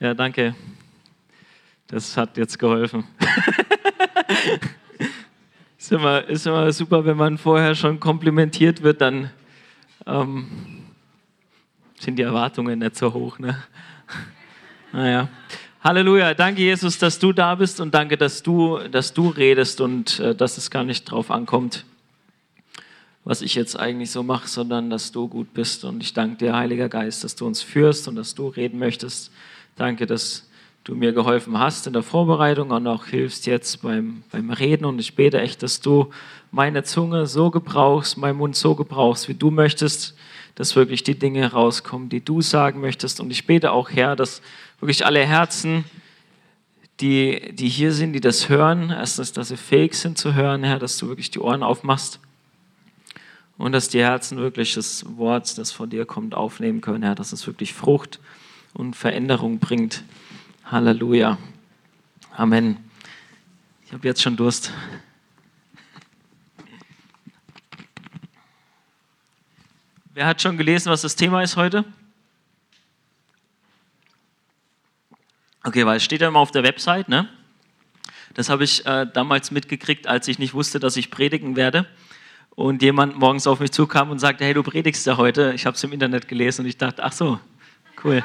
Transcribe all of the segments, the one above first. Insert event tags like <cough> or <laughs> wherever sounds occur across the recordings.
Ja, danke. Das hat jetzt geholfen. <laughs> ist, immer, ist immer super, wenn man vorher schon komplimentiert wird, dann ähm, sind die Erwartungen nicht so hoch. Ne? Naja. Halleluja. Danke, Jesus, dass du da bist und danke, dass du, dass du redest und äh, dass es gar nicht drauf ankommt, was ich jetzt eigentlich so mache, sondern dass du gut bist. Und ich danke dir, Heiliger Geist, dass du uns führst und dass du reden möchtest. Danke, dass du mir geholfen hast in der Vorbereitung und auch hilfst jetzt beim, beim Reden. Und ich bete echt, dass du meine Zunge so gebrauchst, meinen Mund so gebrauchst, wie du möchtest, dass wirklich die Dinge rauskommen, die du sagen möchtest. Und ich bete auch, Herr, dass wirklich alle Herzen, die, die hier sind, die das hören, erstens, dass sie fähig sind zu hören, Herr, dass du wirklich die Ohren aufmachst und dass die Herzen wirklich das Wort, das von dir kommt, aufnehmen können, Herr, dass es wirklich Frucht und Veränderung bringt. Halleluja. Amen. Ich habe jetzt schon Durst. Wer hat schon gelesen, was das Thema ist heute? Okay, weil es steht ja immer auf der Website, ne? Das habe ich äh, damals mitgekriegt, als ich nicht wusste, dass ich predigen werde und jemand morgens auf mich zukam und sagte, hey, du predigst ja heute. Ich habe es im Internet gelesen und ich dachte, ach so, cool.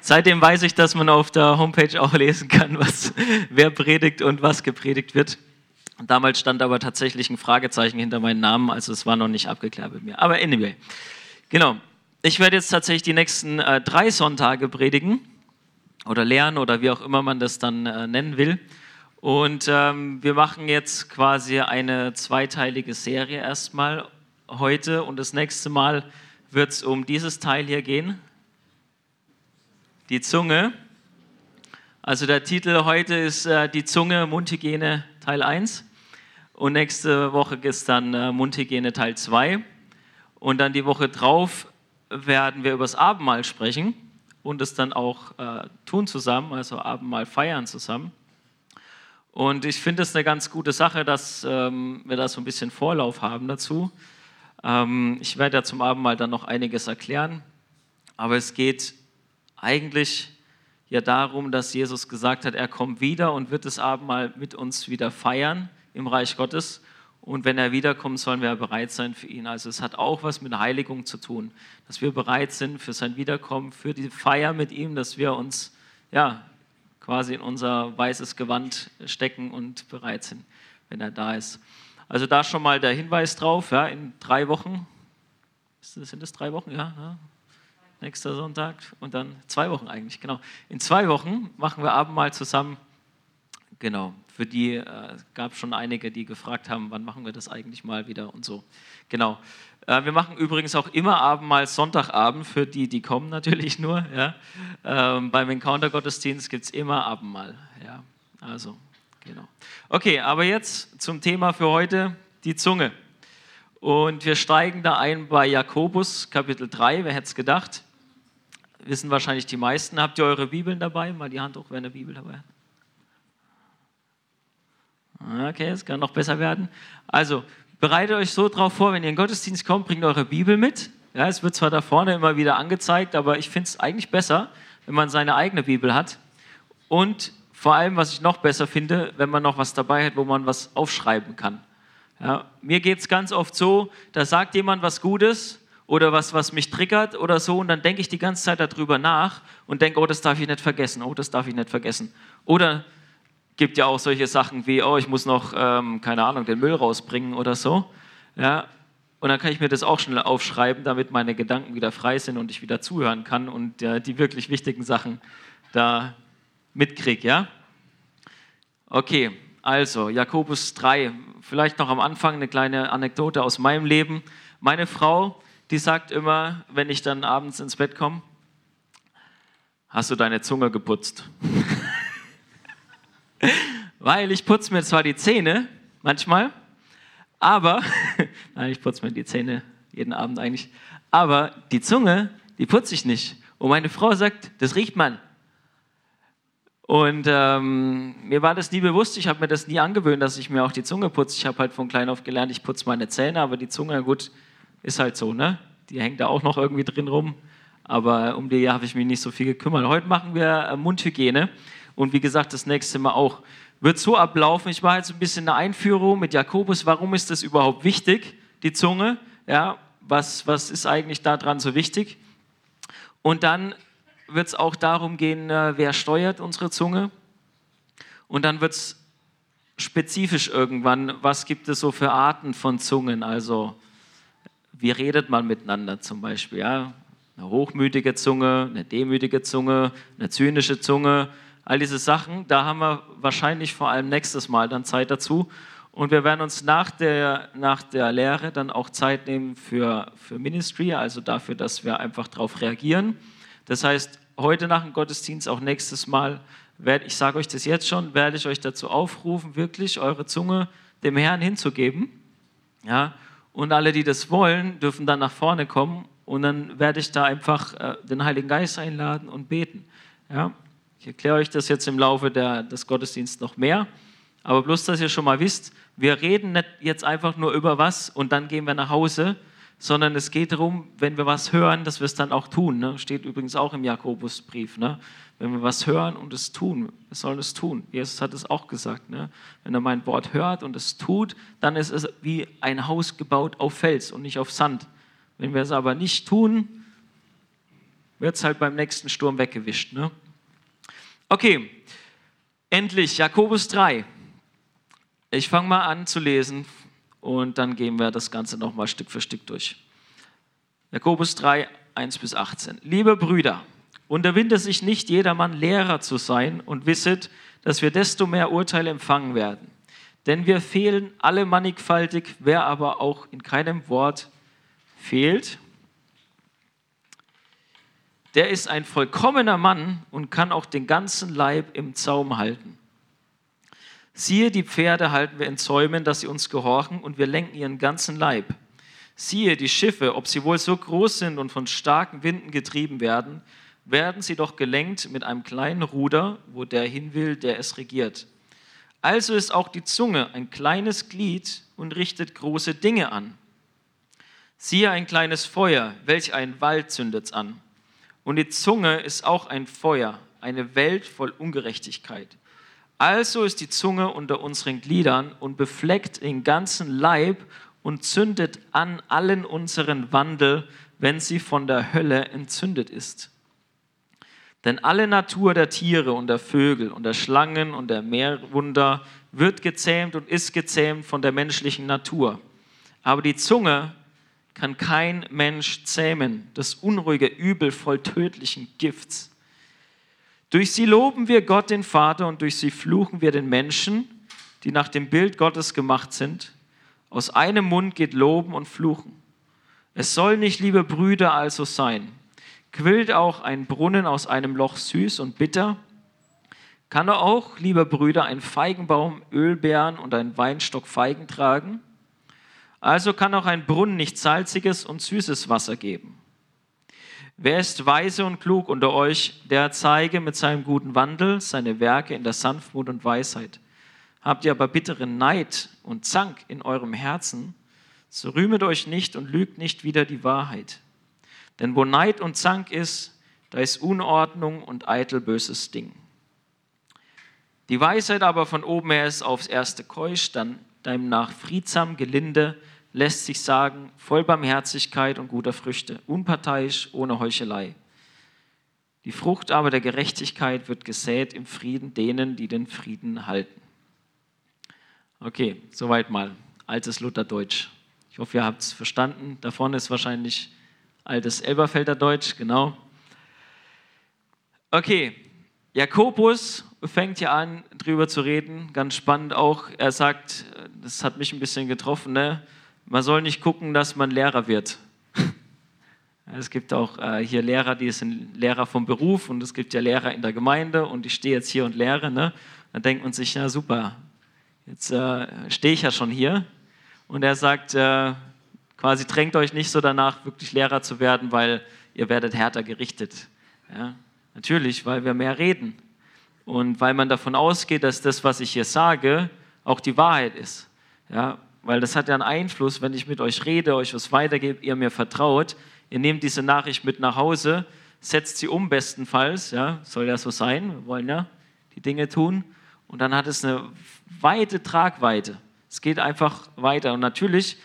Seitdem weiß ich, dass man auf der Homepage auch lesen kann, <laughs> was, wer predigt und was gepredigt wird. Damals stand aber tatsächlich ein Fragezeichen hinter meinem Namen, also es war noch nicht abgeklärt mit mir. Aber anyway, genau. Ich werde jetzt tatsächlich die nächsten äh, drei Sonntage predigen oder lernen oder wie auch immer man das dann äh, nennen will. Und ähm, wir machen jetzt quasi eine zweiteilige Serie erstmal heute und das nächste Mal wird es um dieses Teil hier gehen, die Zunge. Also der Titel heute ist äh, die Zunge, Mundhygiene Teil 1 und nächste Woche ist dann äh, Mundhygiene Teil 2 und dann die Woche drauf werden wir über das Abendmahl sprechen und es dann auch äh, tun zusammen, also Abendmahl feiern zusammen. Und ich finde es eine ganz gute Sache, dass ähm, wir da so ein bisschen Vorlauf haben dazu. Ähm, ich werde ja zum Abendmahl dann noch einiges erklären, aber es geht eigentlich ja darum, dass Jesus gesagt hat, er kommt wieder und wird das Abendmahl mit uns wieder feiern im Reich Gottes. Und wenn er wiederkommt, sollen wir bereit sein für ihn. Also es hat auch was mit Heiligung zu tun, dass wir bereit sind für sein Wiederkommen, für die Feier mit ihm, dass wir uns ja, quasi in unser weißes Gewand stecken und bereit sind, wenn er da ist. Also da schon mal der Hinweis drauf, ja, in drei Wochen, sind es drei Wochen, ja, ja, nächster Sonntag und dann zwei Wochen eigentlich, genau. In zwei Wochen machen wir Abendmahl zusammen, genau. Für die äh, gab schon einige, die gefragt haben, wann machen wir das eigentlich mal wieder und so. Genau. Äh, wir machen übrigens auch immer Abendmahl Sonntagabend für die, die kommen natürlich nur. Ja. Ähm, beim Encounter-Gottesdienst gibt es immer Abendmahl. Ja. Also, genau. Okay, aber jetzt zum Thema für heute, die Zunge. Und wir steigen da ein bei Jakobus Kapitel 3. Wer hätte es gedacht? Wissen wahrscheinlich die meisten. Habt ihr eure Bibeln dabei? Mal die Hand hoch, wer eine Bibel dabei hat. Okay, es kann noch besser werden. Also, bereitet euch so drauf vor, wenn ihr in den Gottesdienst kommt, bringt eure Bibel mit. Ja, es wird zwar da vorne immer wieder angezeigt, aber ich finde es eigentlich besser, wenn man seine eigene Bibel hat. Und vor allem, was ich noch besser finde, wenn man noch was dabei hat, wo man was aufschreiben kann. Ja, mir geht es ganz oft so, da sagt jemand was Gutes oder was, was mich triggert oder so, und dann denke ich die ganze Zeit darüber nach und denke, oh, das darf ich nicht vergessen, oh, das darf ich nicht vergessen. Oder gibt ja auch solche Sachen wie, oh, ich muss noch, ähm, keine Ahnung, den Müll rausbringen oder so. Ja, und dann kann ich mir das auch schnell aufschreiben, damit meine Gedanken wieder frei sind und ich wieder zuhören kann und äh, die wirklich wichtigen Sachen da mitkriege, ja? Okay, also Jakobus 3, vielleicht noch am Anfang eine kleine Anekdote aus meinem Leben. Meine Frau, die sagt immer, wenn ich dann abends ins Bett komme, hast du deine Zunge geputzt? <laughs> Weil ich putze mir zwar die Zähne manchmal, aber, <laughs> nein, ich putze mir die Zähne jeden Abend eigentlich, aber die Zunge, die putze ich nicht. Und meine Frau sagt, das riecht man. Und ähm, mir war das nie bewusst, ich habe mir das nie angewöhnt, dass ich mir auch die Zunge putze. Ich habe halt von klein auf gelernt, ich putze meine Zähne, aber die Zunge, gut, ist halt so, ne? Die hängt da auch noch irgendwie drin rum. aber um die habe ich mich nicht so viel gekümmert. Heute machen wir äh, Mundhygiene und wie gesagt, das nächste Mal auch. Wird so ablaufen, ich war jetzt ein bisschen eine Einführung mit Jakobus, warum ist das überhaupt wichtig, die Zunge? Ja, was, was ist eigentlich daran so wichtig? Und dann wird es auch darum gehen, äh, wer steuert unsere Zunge. Und dann wird es spezifisch irgendwann, was gibt es so für Arten von Zungen? Also, wie redet man miteinander zum Beispiel? Ja? Eine hochmütige Zunge, eine demütige Zunge, eine zynische Zunge, all diese Sachen. Da haben wir wahrscheinlich vor allem nächstes Mal dann Zeit dazu. Und wir werden uns nach der, nach der Lehre dann auch Zeit nehmen für, für Ministry, also dafür, dass wir einfach darauf reagieren. Das heißt, heute nach dem Gottesdienst, auch nächstes Mal, werde, ich sage euch das jetzt schon, werde ich euch dazu aufrufen, wirklich eure Zunge dem Herrn hinzugeben. Ja? Und alle, die das wollen, dürfen dann nach vorne kommen und dann werde ich da einfach äh, den Heiligen Geist einladen und beten. Ja? Ich erkläre euch das jetzt im Laufe der, des Gottesdienstes noch mehr. Aber bloß, dass ihr schon mal wisst, wir reden nicht jetzt einfach nur über was und dann gehen wir nach Hause, sondern es geht darum, wenn wir was hören, dass wir es dann auch tun. Ne? Steht übrigens auch im Jakobusbrief. Ne? Wenn wir was hören und es tun, wir sollen es tun. Jesus hat es auch gesagt. Ne? Wenn er mein Wort hört und es tut, dann ist es wie ein Haus gebaut auf Fels und nicht auf Sand. Wenn wir es aber nicht tun, wird es halt beim nächsten Sturm weggewischt. Ne? Okay, endlich Jakobus 3. Ich fange mal an zu lesen und dann gehen wir das Ganze nochmal Stück für Stück durch. Jakobus 3, 1 bis 18. Liebe Brüder, unterwinde sich nicht jedermann Lehrer zu sein und wisset, dass wir desto mehr Urteile empfangen werden. Denn wir fehlen alle mannigfaltig, wer aber auch in keinem Wort fehlt, der ist ein vollkommener Mann und kann auch den ganzen Leib im Zaum halten. Siehe, die Pferde halten wir in Zäumen, dass sie uns gehorchen, und wir lenken ihren ganzen Leib. Siehe, die Schiffe, ob sie wohl so groß sind und von starken Winden getrieben werden, werden sie doch gelenkt mit einem kleinen Ruder, wo der hin will, der es regiert. Also ist auch die Zunge ein kleines Glied und richtet große Dinge an. Siehe ein kleines Feuer, welch ein Wald zündet's an. Und die Zunge ist auch ein Feuer, eine Welt voll Ungerechtigkeit. Also ist die Zunge unter unseren Gliedern und befleckt den ganzen Leib und zündet an allen unseren Wandel, wenn sie von der Hölle entzündet ist. Denn alle Natur der Tiere und der Vögel und der Schlangen und der Meerwunder wird gezähmt und ist gezähmt von der menschlichen Natur. Aber die Zunge kann kein Mensch zähmen, das unruhige Übel voll tödlichen Gifts. Durch sie loben wir Gott, den Vater, und durch sie fluchen wir den Menschen, die nach dem Bild Gottes gemacht sind. Aus einem Mund geht Loben und Fluchen. Es soll nicht, liebe Brüder, also sein. Quillt auch ein Brunnen aus einem Loch süß und bitter? Kann auch, liebe Brüder, ein Feigenbaum Ölbeeren und ein Weinstock Feigen tragen? Also kann auch ein Brunnen nicht salziges und süßes Wasser geben. Wer ist weise und klug unter euch, der zeige mit seinem guten Wandel seine Werke in der Sanftmut und Weisheit. Habt ihr aber bitteren Neid und Zank in eurem Herzen, so rühmet euch nicht und lügt nicht wieder die Wahrheit. Denn wo Neid und Zank ist, da ist Unordnung und eitel böses Ding. Die Weisheit aber von oben her ist aufs erste keusch, dann demnach friedsam, gelinde, lässt sich sagen, voll Barmherzigkeit und guter Früchte, unparteiisch, ohne Heuchelei. Die Frucht aber der Gerechtigkeit wird gesät im Frieden denen, die den Frieden halten. Okay, soweit mal. Altes Lutherdeutsch. Ich hoffe, ihr habt es verstanden. Da vorne ist wahrscheinlich altes Elberfelder Deutsch, genau. Okay, Jakobus fängt hier an, drüber zu reden. Ganz spannend auch. Er sagt, das hat mich ein bisschen getroffen, ne? Man soll nicht gucken, dass man Lehrer wird. <laughs> Es gibt auch äh, hier Lehrer, die sind Lehrer vom Beruf und es gibt ja Lehrer in der Gemeinde und ich stehe jetzt hier und lehre. Ne? Dann denkt man sich, ja super, jetzt äh, stehe ich ja schon hier. Und er sagt, äh, quasi drängt euch nicht so danach, wirklich Lehrer zu werden, weil ihr werdet härter gerichtet. Ja? Natürlich, weil wir mehr reden und weil man davon ausgeht, dass das, was ich hier sage, auch die Wahrheit ist. Ja? Weil das hat ja einen Einfluss, wenn ich mit euch rede, euch was weitergebe, ihr mir vertraut, ihr nehmt diese Nachricht mit nach Hause, setzt sie um bestenfalls, ja, soll ja so sein, wir wollen ja die Dinge tun und dann hat es eine weite Tragweite. Es geht einfach weiter und natürlich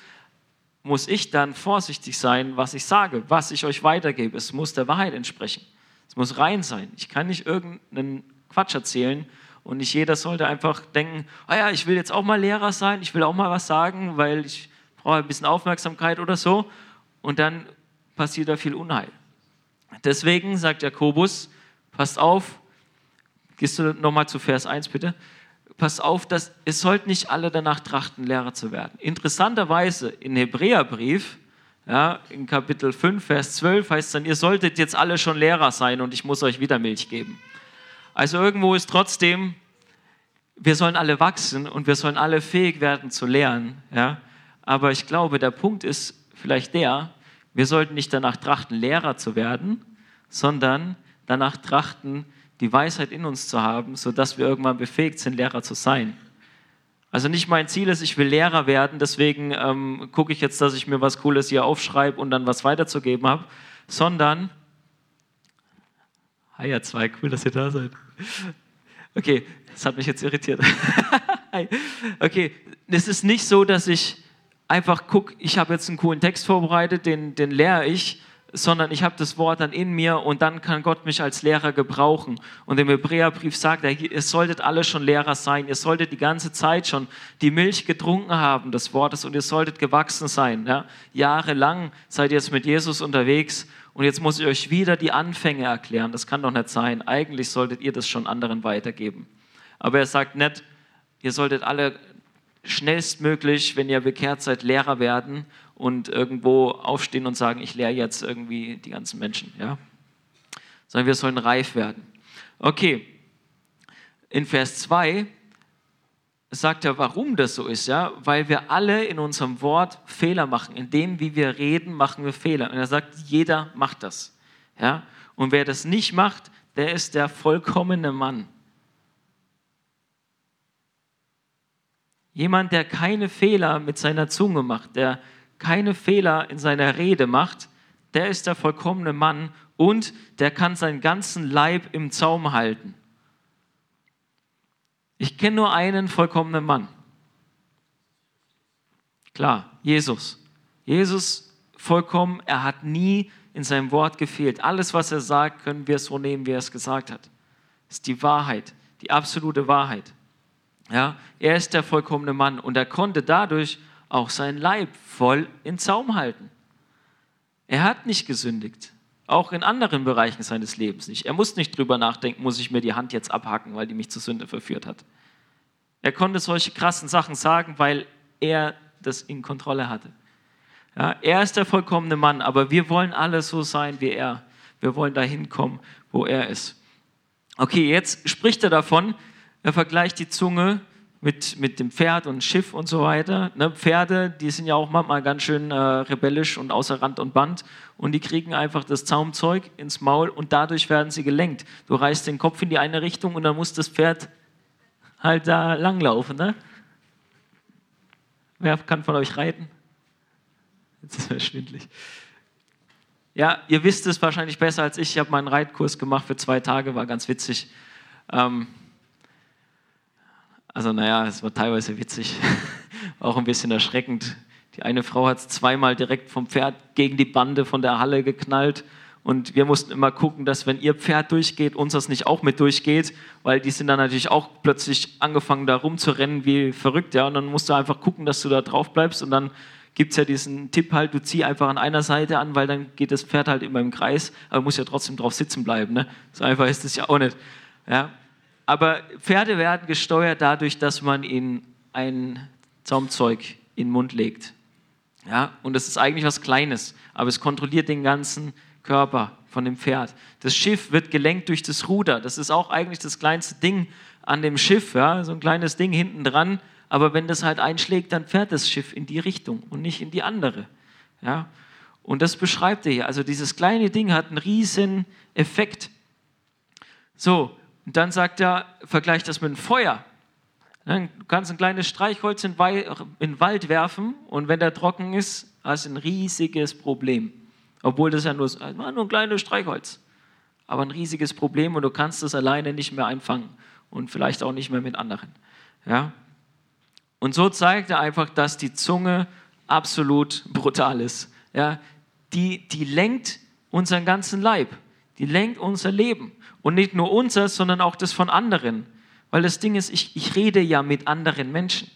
muss ich dann vorsichtig sein, was ich sage, was ich euch weitergebe. Es muss der Wahrheit entsprechen. Es muss rein sein. Ich kann nicht irgendeinen Quatsch erzählen und nicht jeder sollte einfach denken, oh ja, ich will jetzt auch mal Lehrer sein, ich will auch mal was sagen, weil ich brauche ein bisschen Aufmerksamkeit oder so. Und dann passiert da viel Unheil. Deswegen sagt Jakobus, passt auf, gehst du nochmal zu Vers 1 bitte, passt auf, dass es sollten nicht alle danach trachten, Lehrer zu werden. Interessanterweise im Hebräerbrief, ja, in Kapitel 5, Vers 12 heißt es dann, ihr solltet jetzt alle schon Lehrer sein und ich muss euch wieder Milch geben. Also irgendwo ist trotzdem, wir sollen alle wachsen und wir sollen alle fähig werden zu lernen. Ja? Aber ich glaube, der Punkt ist vielleicht der, wir sollten nicht danach trachten, Lehrer zu werden, sondern danach trachten, die Weisheit in uns zu haben, sodass wir irgendwann befähigt sind, Lehrer zu sein. Also nicht mein Ziel ist, ich will Lehrer werden, deswegen ähm, gucke ich jetzt, dass ich mir was Cooles hier aufschreibe und dann was weiterzugeben habe, sondern, ah ja, zwei, cool, dass ihr da seid. Okay, das hat mich jetzt irritiert. <laughs> okay, es ist nicht so, dass ich einfach gucke, ich habe jetzt einen coolen Text vorbereitet, den, den lehre ich, sondern ich habe das Wort dann in mir und dann kann Gott mich als Lehrer gebrauchen. Und im Hebräerbrief sagt er, ihr solltet alle schon Lehrer sein, ihr solltet die ganze Zeit schon die Milch getrunken haben des Wortes und ihr solltet gewachsen sein. Ja? Jahrelang seid ihr jetzt mit Jesus unterwegs und jetzt muss ich euch wieder die Anfänge erklären. Das kann doch nicht sein. Eigentlich solltet ihr das schon anderen weitergeben. Aber er sagt nicht, ihr solltet alle schnellstmöglich, wenn ihr bekehrt seid, Lehrer werden und irgendwo aufstehen und sagen, ich lehre jetzt irgendwie die ganzen Menschen, ja? Sondern wir sollen reif werden. Okay, in Vers 2 sagt er, warum das so ist, ja? Weil wir alle in unserem Wort Fehler machen. In dem, wie wir reden, machen wir Fehler. Und er sagt, jeder macht das, ja? Und wer das nicht macht, der ist der vollkommene Mann. Jemand, der keine Fehler mit seiner Zunge macht, der keine Fehler in seiner Rede macht, der ist der vollkommene Mann und der kann seinen ganzen Leib im Zaum halten. Ich kenne nur einen vollkommenen Mann. Klar, Jesus. Jesus vollkommen, er hat nie in seinem Wort gefehlt. Alles, was er sagt, können wir so nehmen, wie er es gesagt hat. Das ist die Wahrheit, die absolute Wahrheit. Ja, er ist der vollkommene Mann und er konnte dadurch auch sein Leib voll in Zaum halten. Er hat nicht gesündigt, auch in anderen Bereichen seines Lebens nicht. Er muss nicht drüber nachdenken, muss ich mir die Hand jetzt abhacken, weil die mich zur Sünde verführt hat. Er konnte solche krassen Sachen sagen, weil er das in Kontrolle hatte. Ja, er ist der vollkommene Mann, aber wir wollen alle so sein wie er. Wir wollen dahin kommen, wo er ist. Okay, jetzt spricht er davon, er vergleicht die Zunge mit, mit dem Pferd und Schiff und so weiter. Ne, Pferde, die sind ja auch manchmal ganz schön äh, rebellisch und außer Rand und Band und die kriegen einfach das Zaumzeug ins Maul und dadurch werden sie gelenkt. Du reißt den Kopf in die eine Richtung und dann muss das Pferd halt da langlaufen. Ne? Wer kann von euch reiten? Jetzt ist mir schwindlig. Ja, ihr wisst es wahrscheinlich besser als ich. Ich habe meinen Reitkurs gemacht für zwei Tage, war ganz witzig. Ähm, also naja, es war teilweise witzig, <laughs> auch ein bisschen erschreckend. Die eine Frau hat zweimal direkt vom Pferd gegen die Bande von der Halle geknallt und wir mussten immer gucken, dass wenn ihr Pferd durchgeht, unseres nicht auch mit durchgeht, weil die sind dann natürlich auch plötzlich angefangen da rumzurennen wie verrückt, ja, und dann musst du einfach gucken, dass du da drauf bleibst und dann gibt es ja diesen Tipp halt, du zieh einfach an einer Seite an, weil dann geht das Pferd halt immer im Kreis, aber muss ja trotzdem drauf sitzen bleiben, ne? So einfach ist es ja auch nicht, ja. Aber Pferde werden gesteuert dadurch, dass man ihnen ein Zaumzeug in den Mund legt. Ja, und das ist eigentlich was Kleines, aber es kontrolliert den ganzen Körper von dem Pferd. Das Schiff wird gelenkt durch das Ruder. Das ist auch eigentlich das kleinste Ding an dem Schiff, ja, so ein kleines Ding hinten dran. Aber wenn das halt einschlägt, dann fährt das Schiff in die Richtung und nicht in die andere. Ja, und das beschreibt er hier. Also dieses kleine Ding hat einen riesen Effekt. So, und dann sagt er, vergleicht das mit dem Feuer. Du kannst ein kleines Streichholz in den Wald werfen und wenn der trocken ist, hast du ein riesiges Problem. Obwohl das ja nur, nur ein kleines Streichholz. aber ein riesiges Problem und du kannst es alleine nicht mehr einfangen und vielleicht auch nicht mehr mit anderen. Ja? Und so zeigt er einfach, dass die Zunge absolut brutal ist. Ja? Die, die lenkt unseren ganzen Leib, die lenkt unser Leben. Und nicht nur unser, sondern auch das von anderen. Weil das Ding ist, ich, ich rede ja mit anderen Menschen.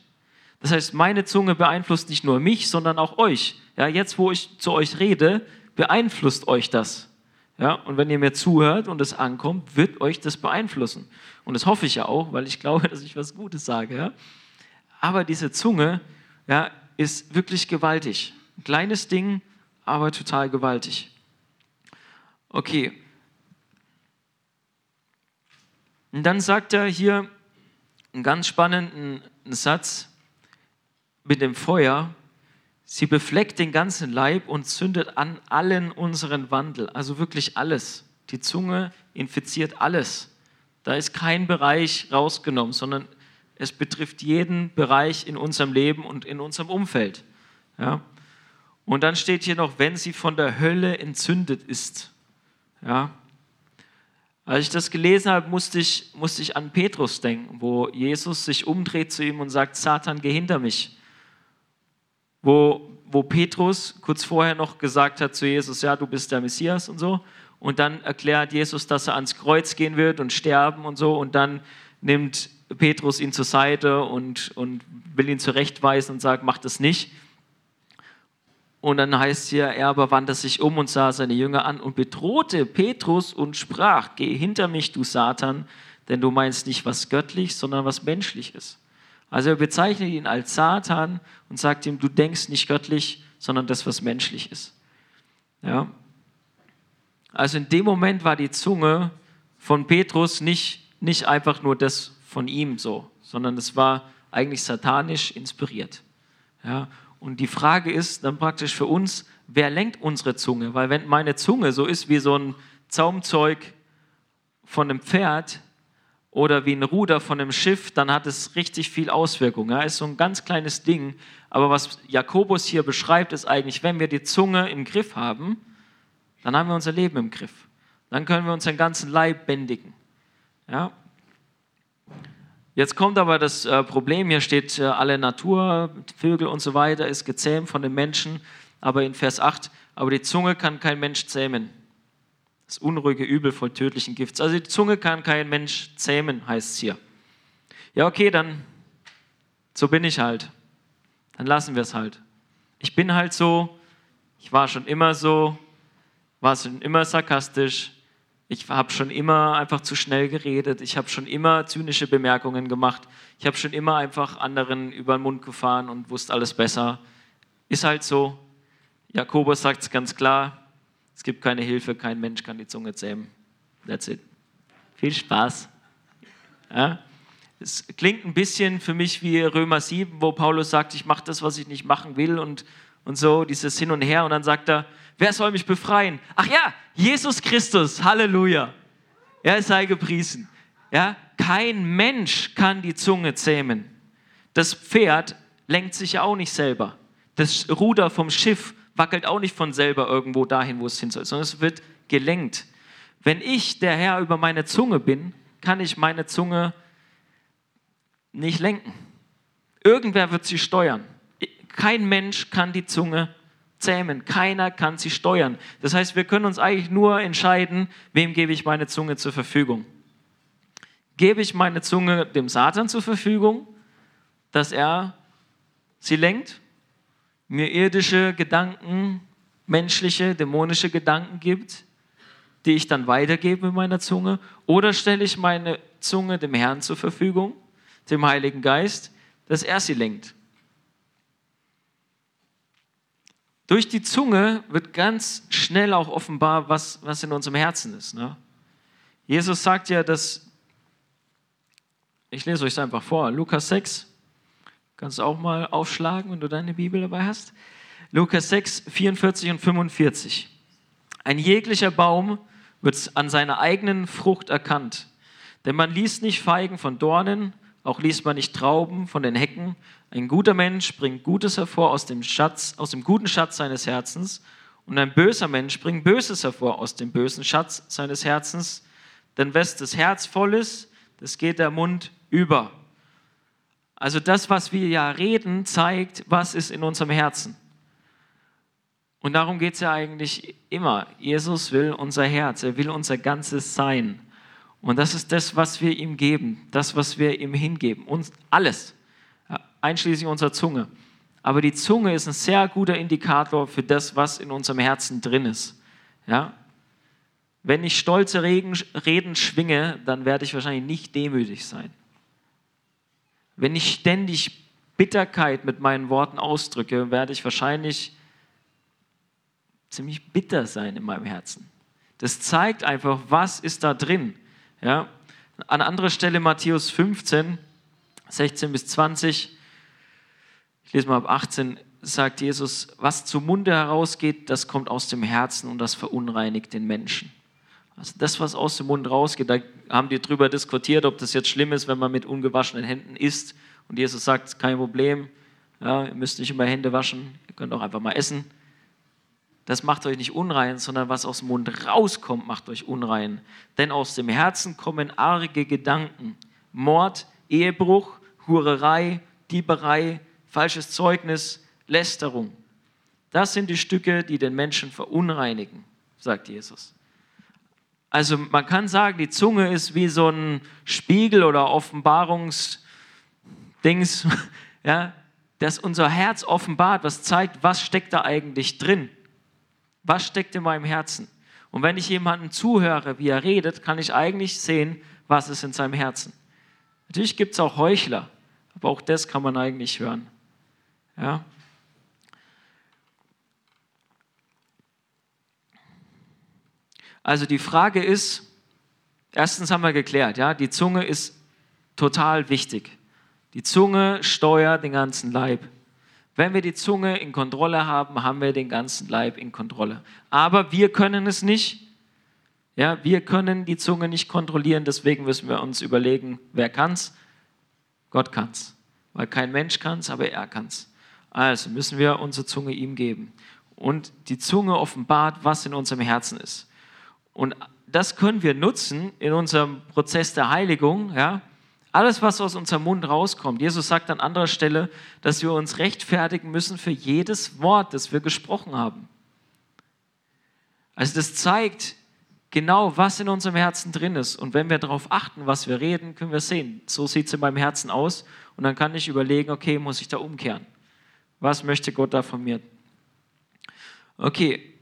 Das heißt, meine Zunge beeinflusst nicht nur mich, sondern auch euch. Ja, jetzt, wo ich zu euch rede, beeinflusst euch das. Ja, und wenn ihr mir zuhört und es ankommt, wird euch das beeinflussen. Und das hoffe ich ja auch, weil ich glaube, <laughs> dass ich was Gutes sage. Ja? Aber diese Zunge ja, ist wirklich gewaltig. Ein kleines Ding, aber total gewaltig. Okay. Und dann sagt er hier einen ganz spannenden Satz mit dem Feuer. Sie befleckt den ganzen Leib und zündet an allen unseren Wandel, also wirklich alles. Die Zunge infiziert alles. Da ist kein Bereich rausgenommen, sondern es betrifft jeden Bereich in unserem Leben und in unserem Umfeld. Ja? Und dann steht hier noch, wenn sie von der Hölle entzündet ist. Ja? Als ich das gelesen habe, musste ich, musste ich an Petrus denken, wo Jesus sich umdreht zu ihm und sagt, Satan, geh hinter mich wo, wo Petrus kurz vorher noch gesagt hat zu Jesus, ja, du bist der Messias und so. Und dann erklärt Jesus, dass er ans Kreuz gehen wird und sterben und so. Und dann nimmt Petrus ihn zur Seite und, und will ihn zurechtweisen und sagt, mach das nicht. Und dann heißt hier, er aber wandte sich um und sah seine Jünger an und bedrohte Petrus und sprach, geh hinter mich, du Satan, denn du meinst nicht was göttlich, sondern was menschlich ist. Also er bezeichnet ihn als Satan und sagt ihm, du denkst nicht göttlich, sondern das, was menschlich ist. Ja? Also in dem Moment war die Zunge von Petrus nicht, nicht einfach nur das von ihm so, sondern es war eigentlich satanisch inspiriert. Ja? Und die Frage ist dann praktisch für uns, wer lenkt unsere Zunge? Weil wenn meine Zunge so ist wie so ein Zaumzeug von einem Pferd, oder wie ein Ruder von einem Schiff, dann hat es richtig viel Auswirkungen. Ja, ist so ein ganz kleines Ding. Aber was Jakobus hier beschreibt, ist eigentlich, wenn wir die Zunge im Griff haben, dann haben wir unser Leben im Griff. Dann können wir unseren ganzen Leib bändigen. Ja? Jetzt kommt aber das äh, Problem, hier steht, äh, alle Natur, Vögel und so weiter ist gezähmt von den Menschen. Aber in Vers 8, aber die Zunge kann kein Mensch zähmen. Das unruhige Übel voll tödlichen Gifts. Also die Zunge kann kein Mensch zähmen, heißt es hier. Ja, okay, dann so bin ich halt. Dann lassen wir es halt. Ich bin halt so, ich war schon immer so, war schon immer sarkastisch, ich habe schon immer einfach zu schnell geredet, ich habe schon immer zynische Bemerkungen gemacht, ich habe schon immer einfach anderen über den Mund gefahren und wusste alles besser. Ist halt so. Jakobus sagt es ganz klar, es gibt keine Hilfe, kein Mensch kann die Zunge zähmen. That's it. Viel Spaß. Ja? Es klingt ein bisschen für mich wie Römer 7, wo Paulus sagt, ich mache das, was ich nicht machen will und, und so, dieses Hin und Her. Und dann sagt er, wer soll mich befreien? Ach ja, Jesus Christus, Halleluja. Er sei gepriesen. Ja? Kein Mensch kann die Zunge zähmen. Das Pferd lenkt sich ja auch nicht selber. Das Ruder vom Schiff wackelt auch nicht von selber irgendwo dahin, wo es hin soll, sondern es wird gelenkt. Wenn ich der Herr über meine Zunge bin, kann ich meine Zunge nicht lenken. Irgendwer wird sie steuern. Kein Mensch kann die Zunge zähmen. Keiner kann sie steuern. Das heißt, wir können uns eigentlich nur entscheiden, wem gebe ich meine Zunge zur Verfügung. Gebe ich meine Zunge dem Satan zur Verfügung, dass er sie lenkt? mir irdische Gedanken, menschliche, dämonische Gedanken gibt, die ich dann weitergebe mit meiner Zunge? Oder stelle ich meine Zunge dem Herrn zur Verfügung, dem Heiligen Geist, dass er sie lenkt? Durch die Zunge wird ganz schnell auch offenbar, was, was in unserem Herzen ist. Ne? Jesus sagt ja, dass, ich lese euch es einfach vor, Lukas 6, Kannst du auch mal aufschlagen, wenn du deine Bibel dabei hast. Lukas 6, 44 und 45. Ein jeglicher Baum wird an seiner eigenen Frucht erkannt. Denn man liest nicht Feigen von Dornen, auch liest man nicht Trauben von den Hecken. Ein guter Mensch bringt Gutes hervor aus dem Schatz, aus dem guten Schatz seines Herzens Und ein böser Mensch bringt Böses hervor aus dem bösen Schatz seines Herzens. Denn was das Herz voll ist, das geht der Mund über. Also das, was wir ja reden, zeigt, was ist in unserem Herzen. Und darum geht es ja eigentlich immer. Jesus will unser Herz, er will unser ganzes Sein. Und das ist das, was wir ihm geben, das, was wir ihm hingeben. Uns alles, einschließlich unserer Zunge. Aber die Zunge ist ein sehr guter Indikator für das, was in unserem Herzen drin ist. Ja? Wenn ich stolze Reden schwinge, dann werde ich wahrscheinlich nicht demütig sein. Wenn ich ständig Bitterkeit mit meinen Worten ausdrücke, werde ich wahrscheinlich ziemlich bitter sein in meinem Herzen. Das zeigt einfach, was ist da drin. Ja? An anderer Stelle Matthäus 15, 16 bis 20, ich lese mal ab 18, sagt Jesus, was zum Munde herausgeht, das kommt aus dem Herzen und das verunreinigt den Menschen. Also das, was aus dem Mund rausgeht, da haben die drüber diskutiert, ob das jetzt schlimm ist, wenn man mit ungewaschenen Händen isst. Und Jesus sagt, kein Problem, ja, ihr müsst nicht immer Hände waschen, ihr könnt auch einfach mal essen das macht euch nicht unrein, sondern was aus dem Mund rauskommt, macht euch unrein. Denn aus dem Herzen kommen arge Gedanken, Mord, Ehebruch, Hurerei, Dieberei, falsches Zeugnis, Lästerung. Das sind die Stücke, die den Menschen verunreinigen, sagt Jesus. Also man kann sagen, die Zunge ist wie so ein Spiegel oder Offenbarungsdings, <laughs> ja, das unser Herz offenbart, was zeigt, was steckt da eigentlich drin. Was steckt in meinem Herzen? Und wenn ich jemandem zuhöre, wie er redet, kann ich eigentlich sehen, was ist in seinem Herzen. Natürlich gibt es auch Heuchler, aber auch das kann man eigentlich hören. Ja? Also die Frage ist, erstens haben wir geklärt, ja, die Zunge ist total wichtig. Die Zunge steuert den ganzen Leib. Wenn wir die Zunge in Kontrolle haben, haben wir den ganzen Leib in Kontrolle. Aber wir können es nicht. Ja, wir können die Zunge nicht kontrollieren, deswegen müssen wir uns überlegen, wer kann's? Gott kann's. Weil kein Mensch kann's, aber er kann's. Also müssen wir unsere Zunge ihm geben. Und die Zunge offenbart, was in unserem Herzen ist. Und das können wir nutzen in unserem Prozess der Heiligung, ja, alles, was aus unserem Mund rauskommt. Jesus sagt an anderer Stelle, dass wir uns rechtfertigen müssen für jedes Wort, das wir gesprochen haben. Also das zeigt genau, was in unserem Herzen drin ist. Und wenn wir darauf achten, was wir reden, können wir sehen, so sieht es in meinem Herzen aus. Und dann kann ich überlegen, okay, muss ich da umkehren? Was möchte Gott da von mir? Okay,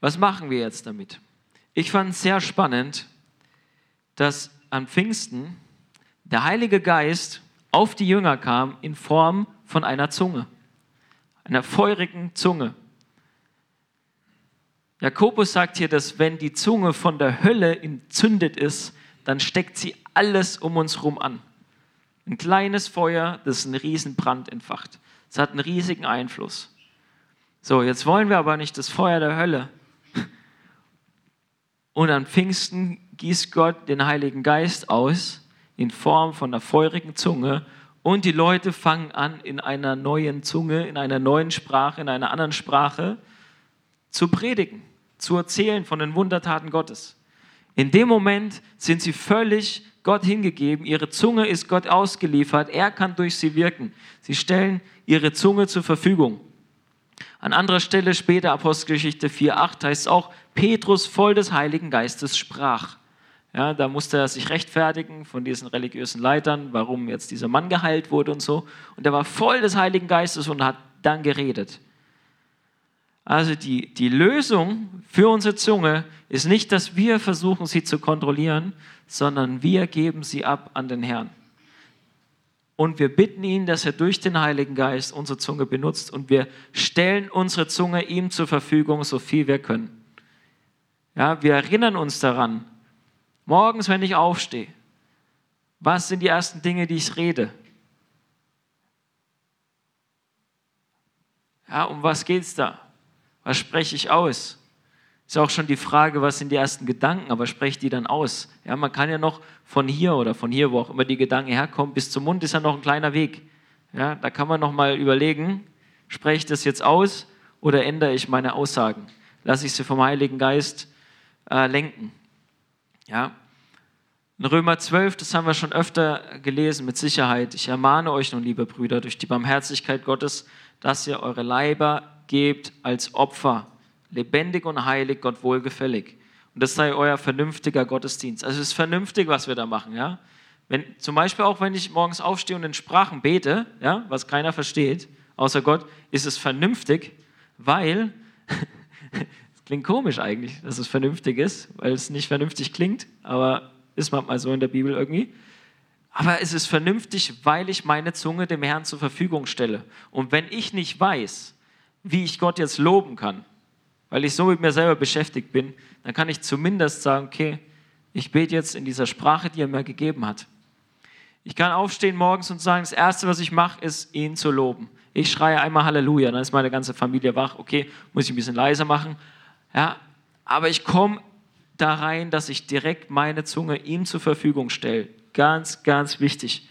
was machen wir jetzt damit? Ich fand es sehr spannend, dass an Pfingsten der Heilige Geist auf die Jünger kam in Form von einer Zunge, einer feurigen Zunge. Jakobus sagt hier, dass wenn die Zunge von der Hölle entzündet ist, dann steckt sie alles um uns herum an. Ein kleines Feuer, das einen riesen Brand entfacht. Es hat einen riesigen Einfluss. So, jetzt wollen wir aber nicht das Feuer der Hölle. Und an Pfingsten gießt Gott den Heiligen Geist aus in Form von einer feurigen Zunge und die Leute fangen an, in einer neuen Zunge, in einer neuen Sprache, in einer anderen Sprache zu predigen, zu erzählen von den Wundertaten Gottes. In dem Moment sind sie völlig Gott hingegeben, ihre Zunge ist Gott ausgeliefert, er kann durch sie wirken. Sie stellen ihre Zunge zur Verfügung. An anderer Stelle später, Apostelgeschichte 4,8, heißt es auch, Petrus voll des Heiligen Geistes sprach. Ja, da musste er sich rechtfertigen von diesen religiösen Leitern, warum jetzt dieser Mann geheilt wurde und so. Und er war voll des Heiligen Geistes und hat dann geredet. Also die, die Lösung für unsere Zunge ist nicht, dass wir versuchen, sie zu kontrollieren, sondern wir geben sie ab an den Herrn. Und wir bitten ihn, dass er durch den Heiligen Geist unsere Zunge benutzt und wir stellen unsere Zunge ihm zur Verfügung, so viel wir können. Ja, wir erinnern uns daran, Morgens, wenn ich aufstehe, was sind die ersten Dinge, die ich rede? Ja, um was geht es da? Was spreche ich aus? Ist auch schon die Frage, was sind die ersten Gedanken, aber spreche die dann aus? Ja, man kann ja noch von hier oder von hier, wo auch immer die Gedanken herkommen, bis zum Mund ist ja noch ein kleiner Weg. Ja, da kann man noch mal überlegen, spreche ich das jetzt aus oder ändere ich meine Aussagen? Lasse ich sie vom Heiligen Geist äh, lenken? Ja. In Römer 12, das haben wir schon öfter gelesen, mit Sicherheit. Ich ermahne euch nun, liebe Brüder, durch die Barmherzigkeit Gottes, dass ihr eure Leiber gebt als Opfer, lebendig und heilig, Gott wohlgefällig. Und das sei euer vernünftiger Gottesdienst. Also es ist vernünftig, was wir da machen. Ja? Wenn, zum Beispiel auch, wenn ich morgens aufstehe und in Sprachen bete, ja, was keiner versteht, außer Gott, ist es vernünftig, weil, <laughs> klingt komisch eigentlich, dass es vernünftig ist, weil es nicht vernünftig klingt, aber ist manchmal so in der Bibel irgendwie. Aber es ist vernünftig, weil ich meine Zunge dem Herrn zur Verfügung stelle. Und wenn ich nicht weiß, wie ich Gott jetzt loben kann, weil ich so mit mir selber beschäftigt bin, dann kann ich zumindest sagen, okay, ich bete jetzt in dieser Sprache, die er mir gegeben hat. Ich kann aufstehen morgens und sagen, das Erste, was ich mache, ist, ihn zu loben. Ich schreie einmal Halleluja, dann ist meine ganze Familie wach. Okay, muss ich ein bisschen leiser machen. Ja, aber ich komme da rein, dass ich direkt meine Zunge ihm zur Verfügung stelle. Ganz, ganz wichtig.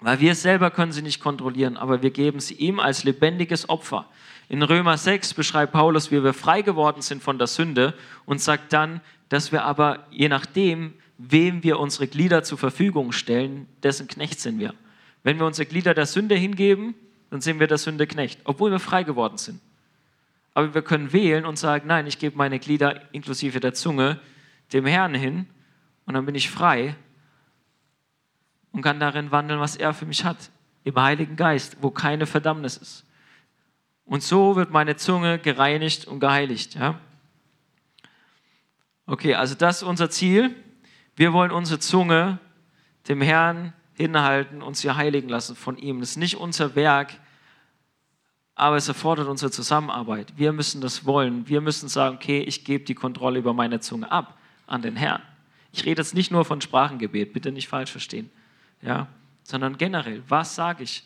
Weil wir selber können sie nicht kontrollieren, aber wir geben sie ihm als lebendiges Opfer. In Römer 6 beschreibt Paulus, wie wir frei geworden sind von der Sünde und sagt dann, dass wir aber je nachdem, wem wir unsere Glieder zur Verfügung stellen, dessen Knecht sind wir. Wenn wir unsere Glieder der Sünde hingeben, dann sind wir der Sünde Knecht, obwohl wir frei geworden sind. Aber wir können wählen und sagen, nein, ich gebe meine Glieder inklusive der Zunge dem Herrn hin und dann bin ich frei und kann darin wandeln, was er für mich hat, im Heiligen Geist, wo keine Verdammnis ist. Und so wird meine Zunge gereinigt und geheiligt. Ja? Okay, also das ist unser Ziel. Wir wollen unsere Zunge dem Herrn hinhalten und sie heiligen lassen von ihm. Das ist nicht unser Werk, aber es erfordert unsere Zusammenarbeit. Wir müssen das wollen. Wir müssen sagen, okay, ich gebe die Kontrolle über meine Zunge ab an den Herrn. Ich rede jetzt nicht nur von Sprachengebet, bitte nicht falsch verstehen, ja, sondern generell, was sage ich?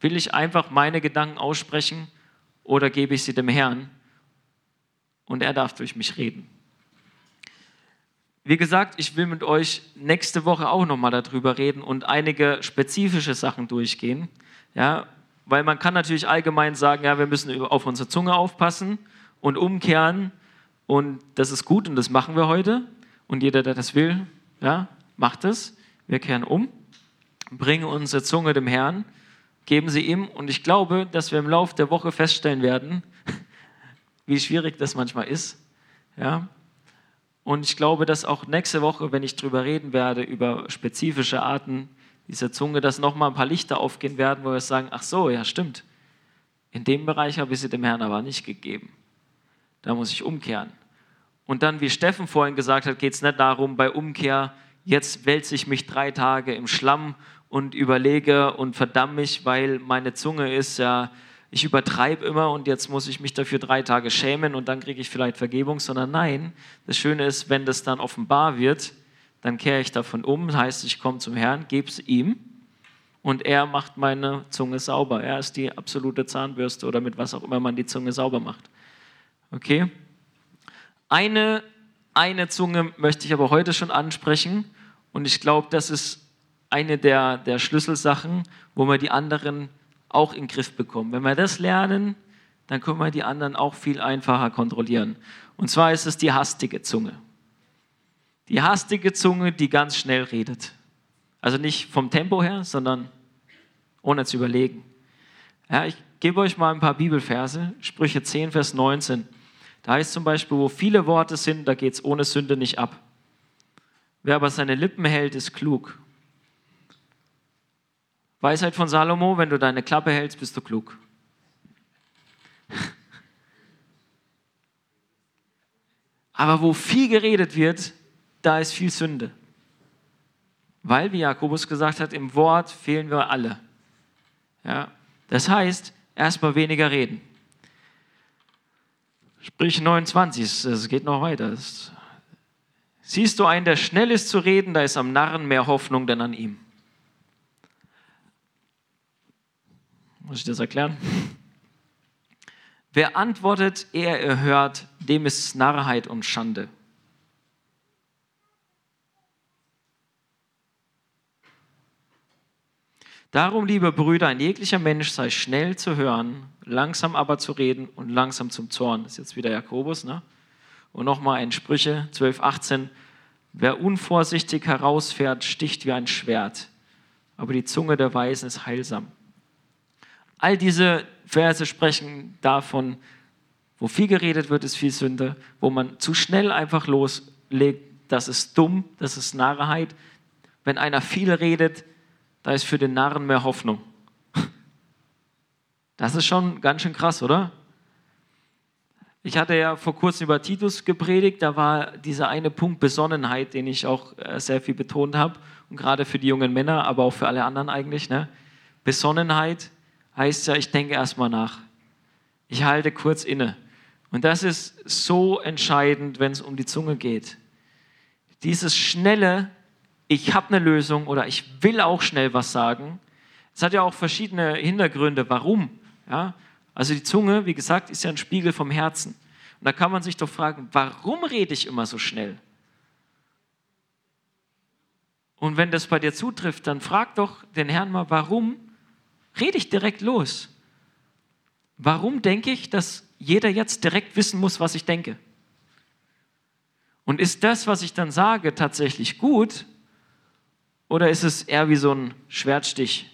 Will ich einfach meine Gedanken aussprechen oder gebe ich sie dem Herrn und er darf durch mich reden? Wie gesagt, ich will mit euch nächste Woche auch nochmal darüber reden und einige spezifische Sachen durchgehen. Ja, weil man kann natürlich allgemein sagen, ja, wir müssen auf unsere Zunge aufpassen und umkehren und das ist gut und das machen wir heute und jeder, der das will, ja, macht es. Wir kehren um, bringen unsere Zunge dem Herrn, geben sie ihm und ich glaube, dass wir im Laufe der Woche feststellen werden, <laughs> wie schwierig das manchmal ist. Ja, und ich glaube, dass auch nächste Woche, wenn ich darüber reden werde, über spezifische Arten dieser Zunge, dass nochmal ein paar Lichter aufgehen werden, wo wir sagen, ach so, ja stimmt. In dem Bereich habe ich sie dem Herrn aber nicht gegeben. Da muss ich umkehren. Und dann, wie Steffen vorhin gesagt hat, geht es nicht darum, bei Umkehr, jetzt wälze ich mich drei Tage im Schlamm und überlege und verdamme mich, weil meine Zunge ist ja ich übertreibe immer und jetzt muss ich mich dafür drei Tage schämen und dann kriege ich vielleicht Vergebung, sondern nein, das Schöne ist, wenn das dann offenbar wird, dann kehre ich davon um, heißt, ich komme zum Herrn, gebe es ihm und er macht meine Zunge sauber. Er ist die absolute Zahnbürste oder mit was auch immer man die Zunge sauber macht. Okay? Eine, eine Zunge möchte ich aber heute schon ansprechen und ich glaube, das ist eine der, der Schlüsselsachen, wo man die anderen auch in den Griff bekommen. Wenn wir das lernen, dann können wir die anderen auch viel einfacher kontrollieren. Und zwar ist es die hastige Zunge. Die hastige Zunge, die ganz schnell redet. Also nicht vom Tempo her, sondern ohne zu überlegen. Ja, ich gebe euch mal ein paar Bibelverse. Sprüche 10, Vers 19. Da heißt zum Beispiel, wo viele Worte sind, da geht es ohne Sünde nicht ab. Wer aber seine Lippen hält, ist klug. Weisheit von Salomo, wenn du deine Klappe hältst, bist du klug. <laughs> Aber wo viel geredet wird, da ist viel Sünde. Weil, wie Jakobus gesagt hat, im Wort fehlen wir alle. Ja? Das heißt, erstmal weniger reden. Sprich 29, es geht noch weiter. Siehst du einen, der schnell ist zu reden, da ist am Narren mehr Hoffnung denn an ihm. Muss ich das erklären? Wer antwortet, ehe er hört, dem ist Narrheit und Schande. Darum, liebe Brüder, ein jeglicher Mensch sei schnell zu hören, langsam aber zu reden und langsam zum Zorn. Das ist jetzt wieder Jakobus, ne? Und nochmal in Sprüche 12, 18. Wer unvorsichtig herausfährt, sticht wie ein Schwert, aber die Zunge der Weisen ist heilsam. All diese Verse sprechen davon, wo viel geredet wird, ist viel Sünde, wo man zu schnell einfach loslegt, das ist dumm, das ist Narrheit. Wenn einer viel redet, da ist für den Narren mehr Hoffnung. Das ist schon ganz schön krass, oder? Ich hatte ja vor kurzem über Titus gepredigt, da war dieser eine Punkt Besonnenheit, den ich auch äh, sehr viel betont habe und gerade für die jungen Männer, aber auch für alle anderen eigentlich. Ne? Besonnenheit heißt ja, ich denke erstmal nach. Ich halte kurz inne. Und das ist so entscheidend, wenn es um die Zunge geht. Dieses schnelle, ich habe eine Lösung oder ich will auch schnell was sagen. Es hat ja auch verschiedene Hintergründe, warum. Ja? Also die Zunge, wie gesagt, ist ja ein Spiegel vom Herzen. Und da kann man sich doch fragen, warum rede ich immer so schnell? Und wenn das bei dir zutrifft, dann frag doch den Herrn mal, warum rede ich direkt los? Warum denke ich, dass jeder jetzt direkt wissen muss, was ich denke? Und ist das, was ich dann sage, tatsächlich gut? Oder ist es eher wie so ein Schwertstich?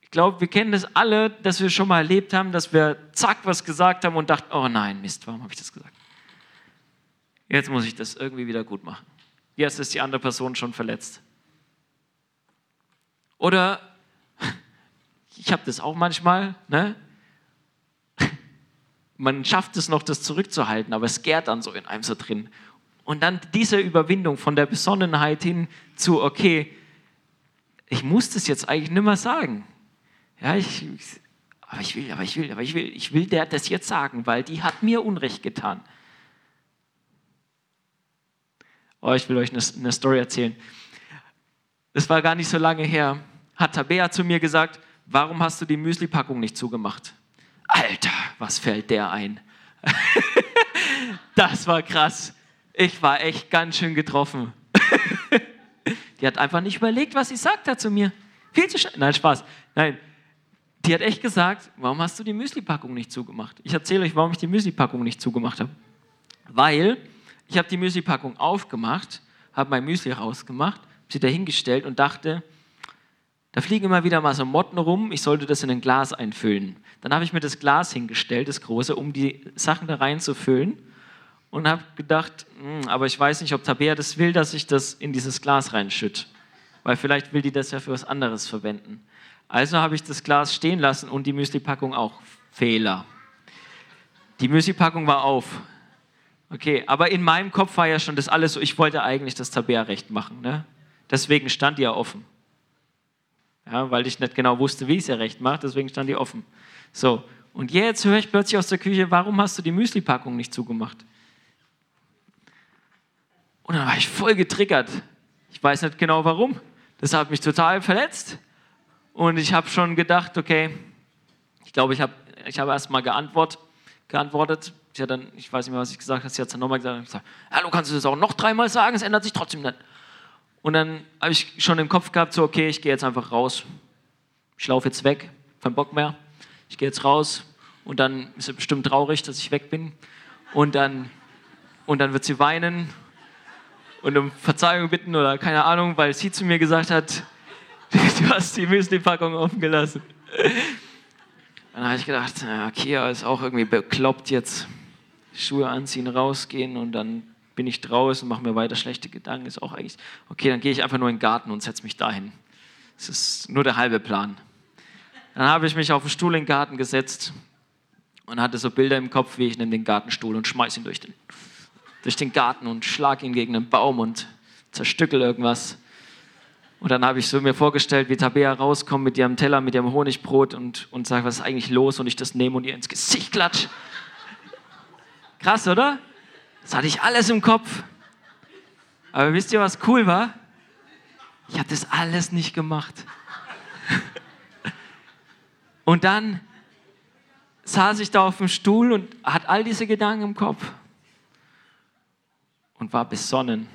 Ich glaube, wir kennen das alle, dass wir schon mal erlebt haben, dass wir zack was gesagt haben und dachten, oh nein, Mist, warum habe ich das gesagt? Jetzt muss ich das irgendwie wieder gut machen. Jetzt ist die andere Person schon verletzt. Oder <laughs> ich habe das auch manchmal, ne? <laughs> man schafft es noch, das zurückzuhalten, aber es gärt dann so in einem so drin. Und dann diese Überwindung von der Besonnenheit hin zu, okay, ich muss das jetzt eigentlich nicht mehr sagen. Ja, ich, aber ich will, aber ich will, aber ich will, ich will der das jetzt sagen, weil die hat mir Unrecht getan. Oh, ich will euch eine, eine Story erzählen. Das war gar nicht so lange her. Hat Tabea zu mir gesagt, warum hast du die Müsli-Packung nicht zugemacht? Alter, was fällt der ein? <laughs> das war krass. Ich war echt ganz schön getroffen. <laughs> die hat einfach nicht überlegt, was sie sagt da zu mir. Viel zu schnell. Nein, Spaß. Nein, die hat echt gesagt, warum hast du die Müsli-Packung nicht zugemacht? Ich erzähle euch, warum ich die Müsli-Packung nicht zugemacht habe. Weil ich habe die Müsli-Packung aufgemacht, habe mein Müsli rausgemacht, sie dahingestellt und dachte, da fliegen immer wieder mal so Motten rum, ich sollte das in ein Glas einfüllen. Dann habe ich mir das Glas hingestellt, das große, um die Sachen da reinzufüllen und habe gedacht, hm, aber ich weiß nicht, ob Tabea das will, dass ich das in dieses Glas reinschütte. Weil vielleicht will die das ja für was anderes verwenden. Also habe ich das Glas stehen lassen und die Müsli-Packung auch. Fehler. Die Müsli-Packung war auf. Okay, aber in meinem Kopf war ja schon das alles so, ich wollte eigentlich das Tabea recht machen. Ne? Deswegen stand die ja offen ja, weil ich nicht genau wusste, wie ich es ja recht mache, deswegen stand die offen. So, und jetzt höre ich plötzlich aus der Küche, warum hast du die Müsli-Packung nicht zugemacht? Und dann war ich voll getriggert. Ich weiß nicht genau warum. Das hat mich total verletzt. Und ich habe schon gedacht, okay, ich glaube, ich habe ich hab erst mal geantwortet. geantwortet. Sie hat dann, ich weiß nicht mehr, was ich gesagt habe, sie hat dann nochmal gesagt, gesagt, hallo, kannst du das auch noch dreimal sagen? Es ändert sich trotzdem nicht. Und dann habe ich schon im Kopf gehabt, so, okay, ich gehe jetzt einfach raus. Ich laufe jetzt weg, kein Bock mehr. Ich gehe jetzt raus und dann ist sie bestimmt traurig, dass ich weg bin. Und dann, und dann wird sie weinen und um Verzeihung bitten oder keine Ahnung, weil sie zu mir gesagt hat, <laughs> du hast die Müsli-Packung offen gelassen. Dann habe ich gedacht, Kia ist auch irgendwie bekloppt jetzt. Schuhe anziehen, rausgehen und dann bin ich draußen, mache mir weiter schlechte Gedanken, ist auch eigentlich, okay, dann gehe ich einfach nur in den Garten und setze mich dahin. Das ist nur der halbe Plan. Dann habe ich mich auf den Stuhl im Garten gesetzt und hatte so Bilder im Kopf, wie ich nehme den Gartenstuhl und schmeiße ihn durch den, durch den Garten und schlage ihn gegen einen Baum und zerstückel irgendwas. Und dann habe ich so mir vorgestellt, wie Tabea rauskommt mit ihrem Teller, mit ihrem Honigbrot und, und sagt, was ist eigentlich los? Und ich das nehme und ihr ins Gesicht klatsch. Krass, oder? Das hatte ich alles im Kopf. Aber wisst ihr, was cool war? Ich habe das alles nicht gemacht. Und dann saß ich da auf dem Stuhl und hatte all diese Gedanken im Kopf und war besonnen.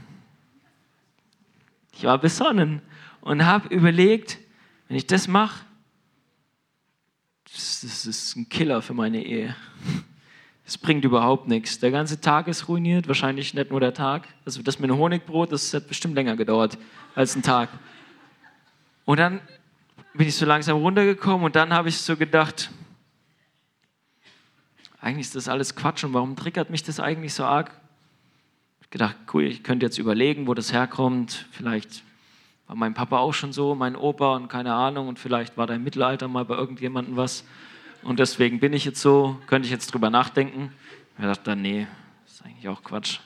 Ich war besonnen und habe überlegt, wenn ich das mache, das, das ist ein Killer für meine Ehe. Das bringt überhaupt nichts. Der ganze Tag ist ruiniert, wahrscheinlich nicht nur der Tag. Also das mit dem Honigbrot, das hat bestimmt länger gedauert als ein Tag. Und dann bin ich so langsam runtergekommen und dann habe ich so gedacht, eigentlich ist das alles Quatsch und warum triggert mich das eigentlich so arg? Gedacht, cool, ich könnte jetzt überlegen, wo das herkommt. Vielleicht war mein Papa auch schon so, mein Opa und keine Ahnung und vielleicht war da im Mittelalter mal bei irgendjemandem was und deswegen bin ich jetzt so, könnte ich jetzt drüber nachdenken. Ich dachte dann, nee, das ist eigentlich auch Quatsch.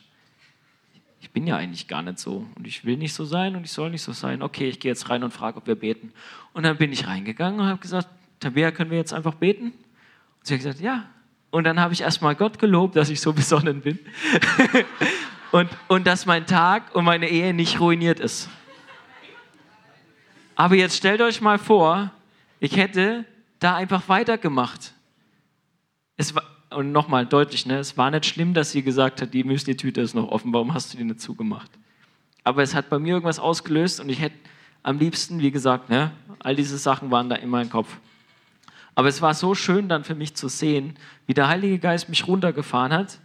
Ich bin ja eigentlich gar nicht so und ich will nicht so sein und ich soll nicht so sein. Okay, ich gehe jetzt rein und frage, ob wir beten. Und dann bin ich reingegangen und habe gesagt, Tabea, können wir jetzt einfach beten? Und sie hat gesagt, ja. Und dann habe ich erstmal Gott gelobt, dass ich so <laughs> besonnen bin. Und, und dass mein Tag und meine Ehe nicht ruiniert ist. Aber jetzt stellt euch mal vor, ich hätte da einfach weitergemacht. Es war, und nochmal deutlich, ne, es war nicht schlimm, dass sie gesagt hat, die Müsli-Tüte ist noch offen, warum hast du die nicht zugemacht? Aber es hat bei mir irgendwas ausgelöst und ich hätte am liebsten, wie gesagt, ne, all diese Sachen waren da in meinem Kopf. Aber es war so schön dann für mich zu sehen, wie der Heilige Geist mich runtergefahren hat,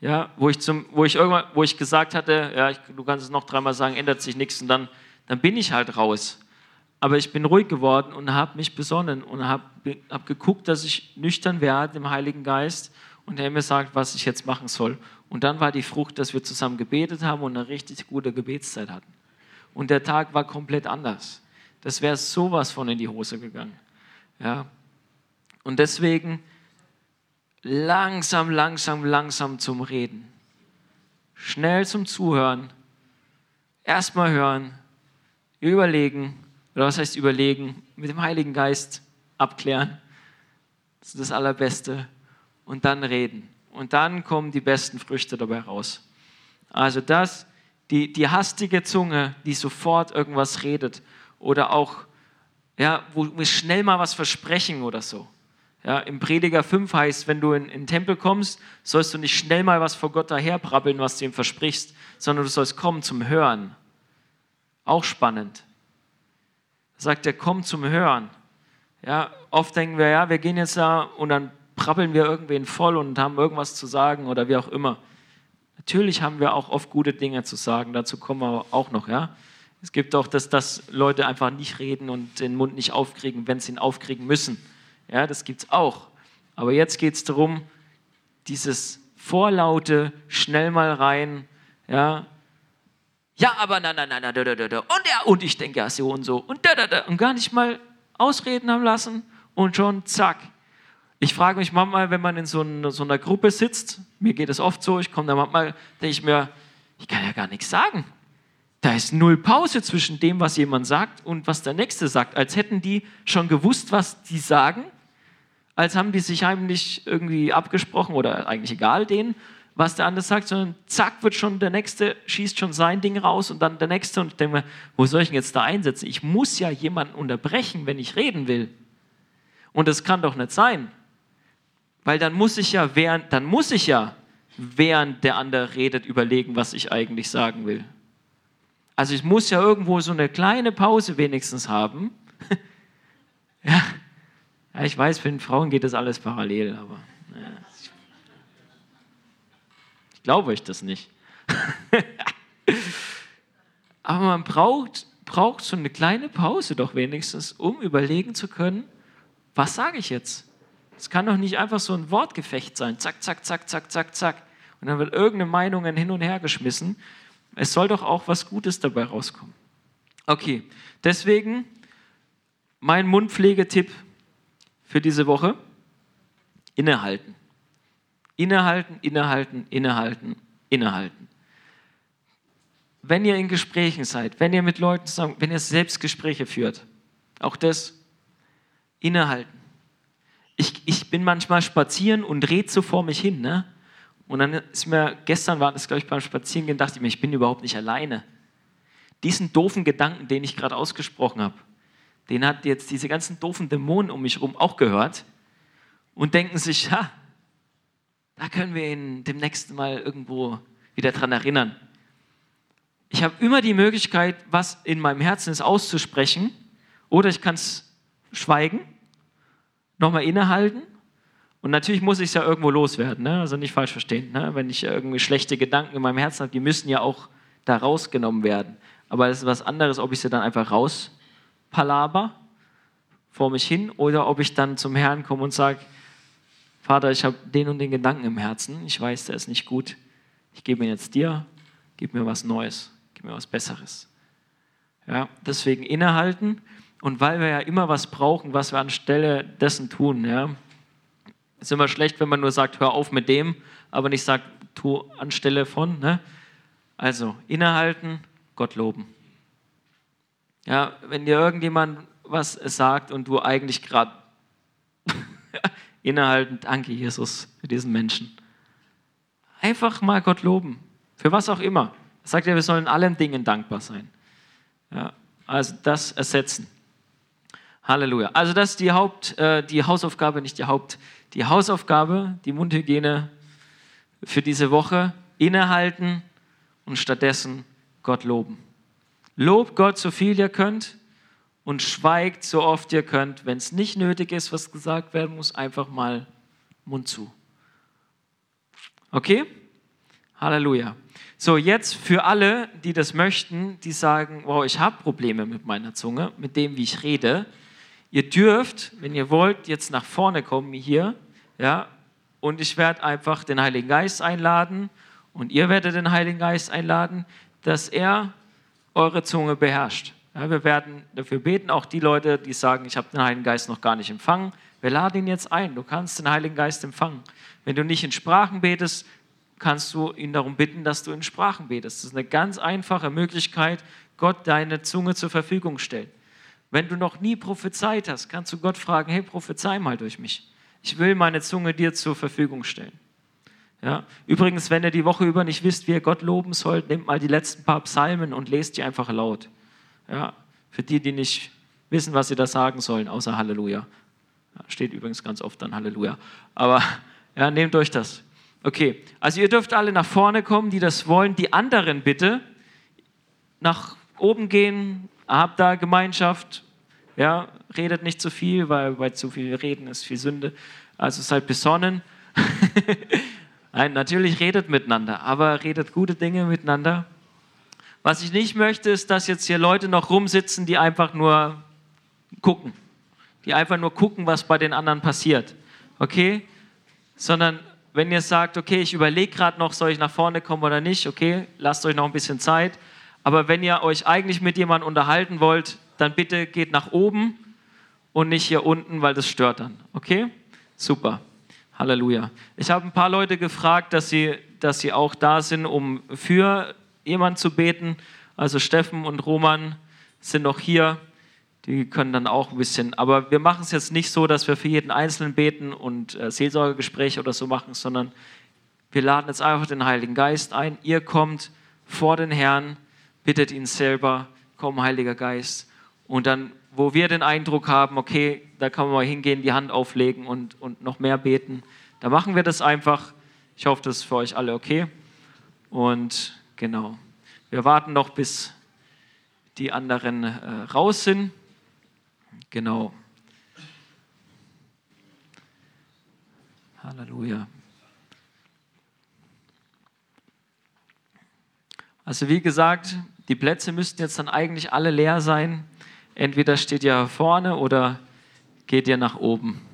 ja, wo ich, zum, wo ich, irgendwann, wo ich gesagt hatte, ja, ich, du kannst es noch dreimal sagen, ändert sich nichts und dann, dann bin ich halt raus. Aber ich bin ruhig geworden und habe mich besonnen und habe hab geguckt, dass ich nüchtern werde im Heiligen Geist und er mir sagt, was ich jetzt machen soll. Und dann war die Frucht, dass wir zusammen gebetet haben und eine richtig gute Gebetszeit hatten. Und der Tag war komplett anders. Das wäre sowas von in die Hose gegangen. Ja, und deswegen langsam, langsam, langsam zum Reden. Schnell zum Zuhören. Erstmal hören, überlegen, oder was heißt überlegen? Mit dem Heiligen Geist abklären. Das ist das Allerbeste. Und dann reden. Und dann kommen die besten Früchte dabei raus. Also das, die, die hastige Zunge, die sofort irgendwas redet. Oder auch, ja, wo wir schnell mal was versprechen oder so. Ja, Im Prediger 5 heißt, wenn du in, in den Tempel kommst, sollst du nicht schnell mal was vor Gott daherbrabbeln, was du ihm versprichst, sondern du sollst kommen zum Hören. Auch spannend. Da sagt er, komm zum Hören. Ja, oft denken wir, ja, wir gehen jetzt da und dann brabbeln wir irgendwen voll und haben irgendwas zu sagen oder wie auch immer. Natürlich haben wir auch oft gute Dinge zu sagen, dazu kommen wir auch noch, ja. Es gibt auch, dass, dass Leute einfach nicht reden und den Mund nicht aufkriegen, wenn sie ihn aufkriegen müssen. Ja, das gibt es auch. Aber jetzt geht es darum, dieses vorlaute, schnell mal rein, ja, ja, aber na, na, na, na, da, da, da, und ja, und ich denke ja so und so und da, da, da, und gar nicht mal ausreden haben lassen und schon zack. Ich frage mich manchmal, wenn man in so, ein, so einer Gruppe sitzt, mir geht es oft so, ich komme da manchmal, denke ich mir, ich kann ja gar nichts sagen. Da ist null Pause zwischen dem, was jemand sagt und was der Nächste sagt, als hätten die schon gewusst, was die sagen als haben die sich heimlich irgendwie abgesprochen oder eigentlich egal denen, was der andere sagt, sondern zack, wird schon der Nächste, schießt schon sein Ding raus und dann der Nächste und ich denke mir, wo soll ich denn jetzt da einsetzen? Ich muss ja jemanden unterbrechen, wenn ich reden will. Und das kann doch nicht sein. Weil dann muss ich ja während, dann muss ich ja, während der andere redet, überlegen, was ich eigentlich sagen will. Also ich muss ja irgendwo so eine kleine Pause wenigstens haben. <laughs> ja, ja, ich weiß, für den Frauen geht das alles parallel, aber ja, ich glaube euch das nicht. <laughs> aber man braucht, braucht so eine kleine Pause doch wenigstens, um überlegen zu können, was sage ich jetzt? Es kann doch nicht einfach so ein Wortgefecht sein. Zack, zack, zack, zack, zack, zack. Und dann wird irgendeine Meinung hin und her geschmissen. Es soll doch auch was Gutes dabei rauskommen. Okay, deswegen mein Mundpflegetipp für diese Woche? Innehalten. Innehalten, innehalten, innehalten, innehalten. Wenn ihr in Gesprächen seid, wenn ihr mit Leuten zusammen, wenn ihr Selbstgespräche führt, auch das innehalten. Ich, ich bin manchmal spazieren und rede so vor mich hin, ne? Und dann ist mir, gestern war das, glaube ich, beim Spazierengehen, dachte ich mir, ich bin überhaupt nicht alleine. Diesen doofen Gedanken, den ich gerade ausgesprochen habe, den hat jetzt diese ganzen doofen Dämonen um mich herum auch gehört und denken sich, ha, da können wir ihn demnächst mal irgendwo wieder dran erinnern. Ich habe immer die Möglichkeit, was in meinem Herzen ist, auszusprechen. Oder ich kann es schweigen, nochmal innehalten. Und natürlich muss ich es ja irgendwo loswerden, ne? also nicht falsch verstehen. Ne? Wenn ich irgendwie schlechte Gedanken in meinem Herzen habe, die müssen ja auch da rausgenommen werden. Aber es ist was anderes, ob ich sie dann einfach rauspalaber vor mich hin oder ob ich dann zum Herrn komme und sage, Vater, ich habe den und den Gedanken im Herzen, ich weiß, der ist nicht gut. Ich gebe ihn jetzt dir, gib mir was Neues, gib mir was Besseres. Ja, deswegen innehalten und weil wir ja immer was brauchen, was wir anstelle dessen tun, ja, ist immer schlecht, wenn man nur sagt, hör auf mit dem, aber nicht sagt, tu anstelle von. Ne? Also innehalten, Gott loben. Ja, wenn dir irgendjemand was sagt und du eigentlich gerade <laughs> innehalten, danke Jesus für diesen Menschen. Einfach mal Gott loben, für was auch immer. Er sagt ja, wir sollen allen Dingen dankbar sein. Ja, also das ersetzen. Halleluja. Also das ist die Haupt, äh, die Hausaufgabe, nicht die Haupt, die Hausaufgabe, die Mundhygiene für diese Woche. Innehalten und stattdessen Gott loben. Lobt Gott so viel ihr könnt und schweigt so oft ihr könnt. Wenn es nicht nötig ist, was gesagt werden muss, einfach mal Mund zu. Okay? Halleluja. So, jetzt für alle, die das möchten, die sagen, wow, ich habe Probleme mit meiner Zunge, mit dem, wie ich rede. Ihr dürft, wenn ihr wollt, jetzt nach vorne kommen hier, ja, und ich werde einfach den Heiligen Geist einladen und ihr werdet den Heiligen Geist einladen, dass er eure Zunge beherrscht. Ja, wir werden dafür beten, auch die Leute, die sagen, ich habe den Heiligen Geist noch gar nicht empfangen. Wir laden ihn jetzt ein. Du kannst den Heiligen Geist empfangen. Wenn du nicht in Sprachen betest, kannst du ihn darum bitten, dass du in Sprachen betest. Das ist eine ganz einfache Möglichkeit, Gott deine Zunge zur Verfügung stellt. Wenn du noch nie prophezeit hast, kannst du Gott fragen, hey, prophezei mal durch mich. Ich will meine Zunge dir zur Verfügung stellen. Ja? Übrigens, wenn ihr die Woche über nicht wisst, wie ihr Gott loben sollt, nehmt mal die letzten paar Psalmen und lest die einfach laut. Ja? Für die, die nicht wissen, was sie da sagen sollen, außer Halleluja. Ja, steht übrigens ganz oft dann Halleluja. Aber ja, nehmt euch das. Okay, also ihr dürft alle nach vorne kommen, die das wollen. Die anderen bitte nach oben gehen, habt da Gemeinschaft. Ja, redet nicht zu viel, weil bei zu viel Reden ist viel Sünde. Also seid besonnen. <laughs> Nein, natürlich redet miteinander, aber redet gute Dinge miteinander. Was ich nicht möchte, ist, dass jetzt hier Leute noch rumsitzen, die einfach nur gucken. Die einfach nur gucken, was bei den anderen passiert. Okay? Sondern wenn ihr sagt, okay, ich überlege gerade noch, soll ich nach vorne kommen oder nicht, okay, lasst euch noch ein bisschen Zeit. Aber wenn ihr euch eigentlich mit jemandem unterhalten wollt, dann bitte geht nach oben und nicht hier unten, weil das stört dann. Okay? Super. Halleluja. Ich habe ein paar Leute gefragt, dass sie, dass sie auch da sind, um für jemanden zu beten. Also Steffen und Roman sind noch hier. Die können dann auch ein bisschen. Aber wir machen es jetzt nicht so, dass wir für jeden Einzelnen beten und äh, Seelsorgegespräche oder so machen, sondern wir laden jetzt einfach den Heiligen Geist ein. Ihr kommt vor den Herrn, bittet ihn selber, komm, Heiliger Geist. Und dann wo wir den Eindruck haben, okay, da kann man mal hingehen, die Hand auflegen und, und noch mehr beten, da machen wir das einfach. Ich hoffe, das ist für euch alle okay. Und genau, wir warten noch, bis die anderen äh, raus sind. Genau. Halleluja. Also wie gesagt, die Plätze müssten jetzt dann eigentlich alle leer sein. Entweder steht ihr vorne oder geht ihr nach oben.